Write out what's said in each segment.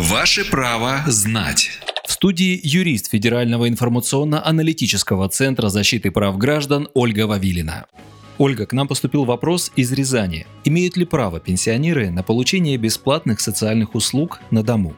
Ваше право знать. В студии юрист Федерального информационно-аналитического центра защиты прав граждан Ольга Вавилина. Ольга, к нам поступил вопрос из Рязани. Имеют ли право пенсионеры на получение бесплатных социальных услуг на дому?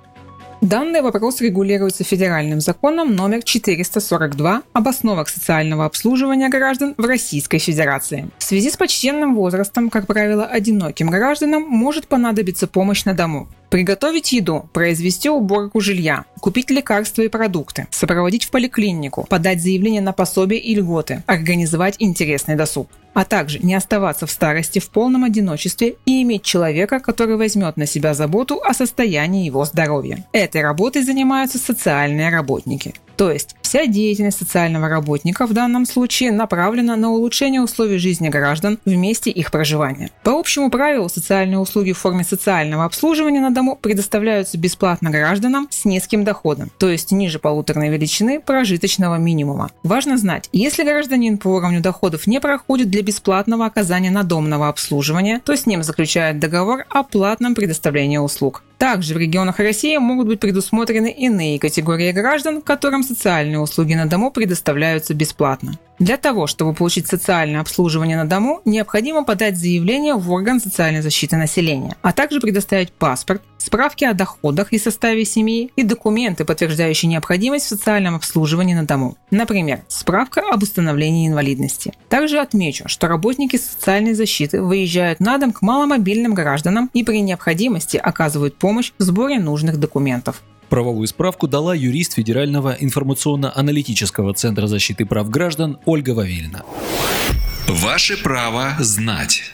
Данный вопрос регулируется федеральным законом номер 442 об основах социального обслуживания граждан в Российской Федерации. В связи с почтенным возрастом, как правило, одиноким гражданам может понадобиться помощь на дому. Приготовить еду, произвести уборку жилья, купить лекарства и продукты, сопроводить в поликлинику, подать заявление на пособие и льготы, организовать интересный досуг а также не оставаться в старости в полном одиночестве и иметь человека, который возьмет на себя заботу о состоянии его здоровья. Этой работой занимаются социальные работники. То есть вся деятельность социального работника в данном случае направлена на улучшение условий жизни граждан в месте их проживания. По общему правилу социальные услуги в форме социального обслуживания на дому предоставляются бесплатно гражданам с низким доходом, то есть ниже полуторной величины прожиточного минимума. Важно знать, если гражданин по уровню доходов не проходит для бесплатного оказания надомного обслуживания, то с ним заключают договор о платном предоставлении услуг. Также в регионах России могут быть предусмотрены иные категории граждан, которым социальные услуги на дому предоставляются бесплатно. Для того, чтобы получить социальное обслуживание на дому, необходимо подать заявление в орган социальной защиты населения, а также предоставить паспорт, справки о доходах и составе семьи и документы, подтверждающие необходимость в социальном обслуживании на дому. Например, справка об установлении инвалидности. Также отмечу, что работники социальной защиты выезжают на дом к маломобильным гражданам и при необходимости оказывают помощь в сборе нужных документов. Правовую справку дала юрист Федерального информационно-аналитического центра защиты прав граждан Ольга Вавильна. Ваше право знать.